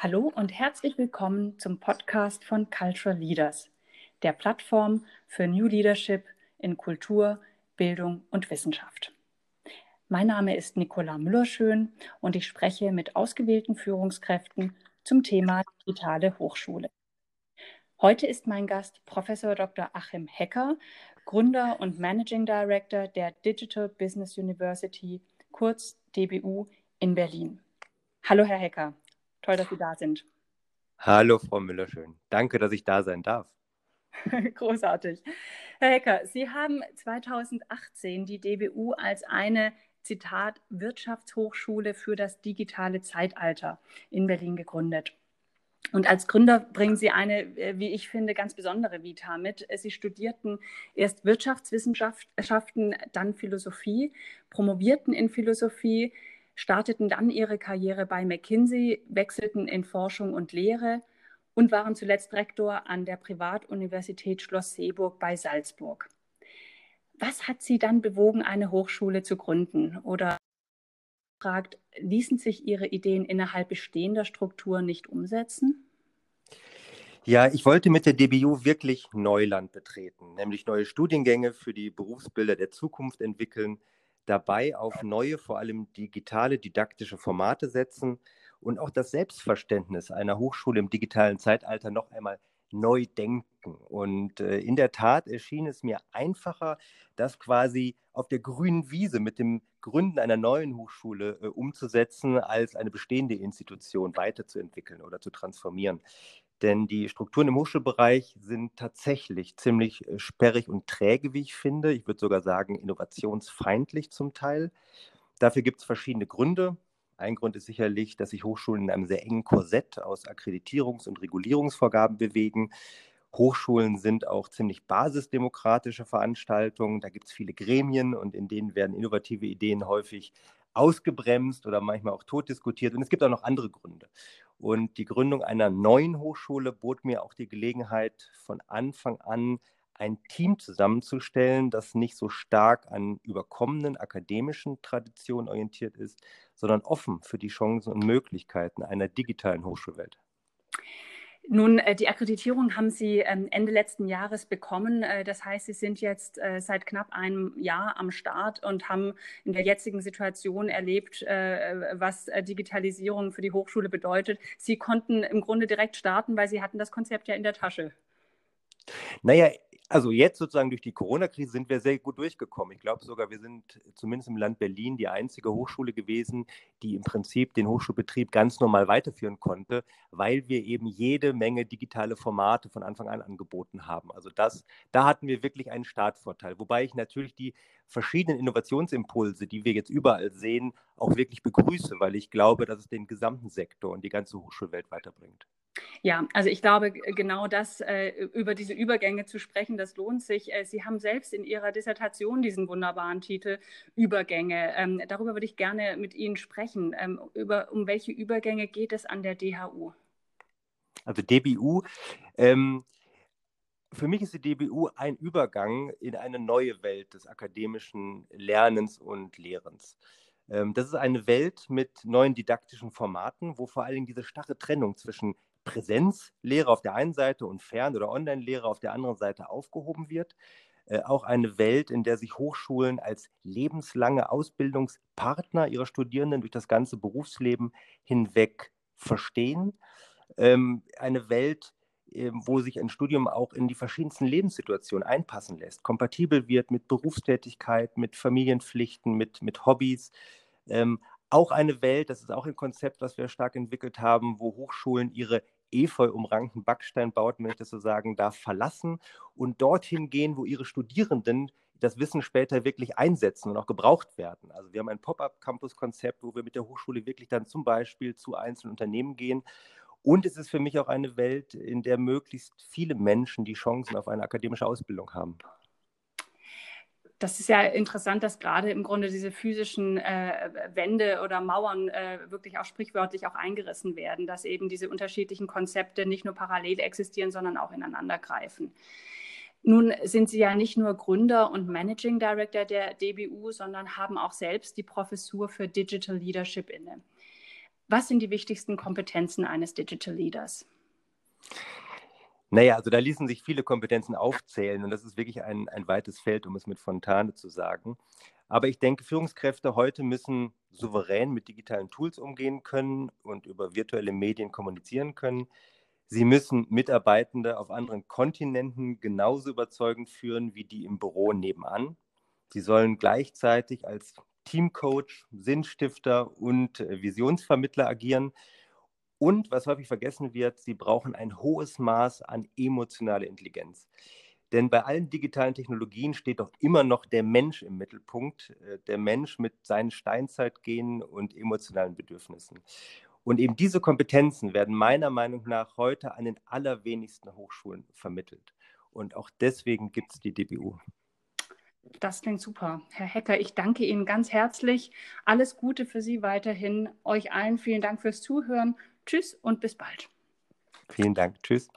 Hallo und herzlich willkommen zum Podcast von Cultural Leaders, der Plattform für New Leadership in Kultur, Bildung und Wissenschaft. Mein Name ist Nicola Müllerschön und ich spreche mit ausgewählten Führungskräften zum Thema digitale Hochschule. Heute ist mein Gast Professor Dr. Achim Hecker, Gründer und Managing Director der Digital Business University, kurz DBU in Berlin. Hallo, Herr Hecker. Toll, dass Sie da sind. Hallo, Frau Müllerschön. Danke, dass ich da sein darf. Großartig. Herr Hecker, Sie haben 2018 die DBU als eine, Zitat, Wirtschaftshochschule für das digitale Zeitalter in Berlin gegründet. Und als Gründer bringen Sie eine, äh, wie ich finde, ganz besondere Vita mit. Sie studierten erst Wirtschaftswissenschaften, dann Philosophie, promovierten in Philosophie, starteten dann ihre Karriere bei McKinsey, wechselten in Forschung und Lehre und waren zuletzt Rektor an der Privatuniversität Schloss Seeburg bei Salzburg. Was hat Sie dann bewogen, eine Hochschule zu gründen? Oder fragt, ließen sich Ihre Ideen innerhalb bestehender Strukturen nicht umsetzen? Ja, ich wollte mit der DBU wirklich Neuland betreten, nämlich neue Studiengänge für die Berufsbilder der Zukunft entwickeln, dabei auf neue, vor allem digitale didaktische Formate setzen und auch das Selbstverständnis einer Hochschule im digitalen Zeitalter noch einmal neu denken. Und äh, in der Tat erschien es mir einfacher, das quasi auf der grünen Wiese mit dem Gründen einer neuen Hochschule äh, umzusetzen, als eine bestehende Institution weiterzuentwickeln oder zu transformieren. Denn die Strukturen im Hochschulbereich sind tatsächlich ziemlich äh, sperrig und träge, wie ich finde. Ich würde sogar sagen, innovationsfeindlich zum Teil. Dafür gibt es verschiedene Gründe. Ein Grund ist sicherlich, dass sich Hochschulen in einem sehr engen Korsett aus Akkreditierungs- und Regulierungsvorgaben bewegen. Hochschulen sind auch ziemlich basisdemokratische Veranstaltungen. Da gibt es viele Gremien und in denen werden innovative Ideen häufig ausgebremst oder manchmal auch totdiskutiert. Und es gibt auch noch andere Gründe. Und die Gründung einer neuen Hochschule bot mir auch die Gelegenheit, von Anfang an ein Team zusammenzustellen, das nicht so stark an überkommenen akademischen Traditionen orientiert ist, sondern offen für die Chancen und Möglichkeiten einer digitalen Hochschulwelt. Nun, äh, die Akkreditierung haben Sie ähm, Ende letzten Jahres bekommen. Äh, das heißt, Sie sind jetzt äh, seit knapp einem Jahr am Start und haben in der jetzigen Situation erlebt, was Digitalisierung für die Hochschule bedeutet. Sie konnten im Grunde direkt starten, weil Sie hatten das Konzept ja in der Tasche. Naja, also jetzt sozusagen durch die Corona-Krise sind wir sehr gut durchgekommen. Ich glaube sogar, wir sind zumindest im Land Berlin die einzige Hochschule gewesen, die im Prinzip den Hochschulbetrieb ganz normal weiterführen konnte, weil wir eben jede Menge digitale Formate von Anfang an angeboten haben. Also das, da hatten wir wirklich einen Startvorteil. Wobei ich natürlich die verschiedenen Innovationsimpulse, die wir jetzt überall sehen, auch wirklich begrüße, weil ich glaube, dass es den gesamten Sektor und die ganze Hochschulwelt weiterbringt. Ja, also ich glaube, genau das, äh, über diese Übergänge zu sprechen, das lohnt sich. Äh, Sie haben selbst in Ihrer Dissertation diesen wunderbaren Titel Übergänge. Ähm, darüber würde ich gerne mit Ihnen sprechen. Ähm, über, um welche Übergänge geht es an der DHU? Also DBU, ähm, für mich ist die DBU ein Übergang in eine neue Welt des akademischen Lernens und Lehrens. Ähm, das ist eine Welt mit neuen didaktischen Formaten, wo vor Dingen diese starre Trennung zwischen Präsenzlehre auf der einen Seite und Fern- oder Online-Lehre auf der anderen Seite aufgehoben wird. Äh, auch eine Welt, in der sich Hochschulen als lebenslange Ausbildungspartner ihrer Studierenden durch das ganze Berufsleben hinweg verstehen. Ähm, eine Welt, wo sich ein Studium auch in die verschiedensten Lebenssituationen einpassen lässt, kompatibel wird mit Berufstätigkeit, mit Familienpflichten, mit, mit Hobbys. Ähm, auch eine Welt, das ist auch ein Konzept, was wir stark entwickelt haben, wo Hochschulen ihre efeu umrankten Backsteinbauten, wenn ich das so sagen darf, verlassen und dorthin gehen, wo ihre Studierenden das Wissen später wirklich einsetzen und auch gebraucht werden. Also wir haben ein Pop-up-Campus-Konzept, wo wir mit der Hochschule wirklich dann zum Beispiel zu einzelnen Unternehmen gehen. Und es ist für mich auch eine Welt, in der möglichst viele Menschen die Chancen auf eine akademische Ausbildung haben das ist ja interessant, dass gerade im Grunde diese physischen äh, Wände oder Mauern äh, wirklich auch sprichwörtlich auch eingerissen werden, dass eben diese unterschiedlichen Konzepte nicht nur parallel existieren, sondern auch ineinander greifen. Nun sind Sie ja nicht nur Gründer und Managing Director der DBU, sondern haben auch selbst die Professur für Digital Leadership inne. Was sind die wichtigsten Kompetenzen eines Digital Leaders? Naja, also da ließen sich viele Kompetenzen aufzählen und das ist wirklich ein, ein weites Feld, um es mit Fontane zu sagen. Aber ich denke, Führungskräfte heute müssen souverän mit digitalen Tools umgehen können und über virtuelle Medien kommunizieren können. Sie müssen Mitarbeitende auf anderen Kontinenten genauso überzeugend führen wie die im Büro nebenan. Sie sollen gleichzeitig als Teamcoach, Sinnstifter und äh, Visionsvermittler agieren und was häufig vergessen wird, sie brauchen ein hohes Maß an emotionaler Intelligenz. Denn bei allen digitalen Technologien steht doch immer noch der Mensch im Mittelpunkt, äh, der Mensch mit seinen Steinzeitgenen und emotionalen Bedürfnissen. Und eben diese Kompetenzen werden meiner Meinung nach heute an den allerwenigsten Hochschulen vermittelt. Und auch deswegen gibt es die DBU. Das klingt super. Herr Hecker, ich danke Ihnen ganz herzlich. Alles Gute für Sie weiterhin. Euch allen vielen Dank fürs Zuhören. Tschüss und bis bald. Vielen Dank. Tschüss.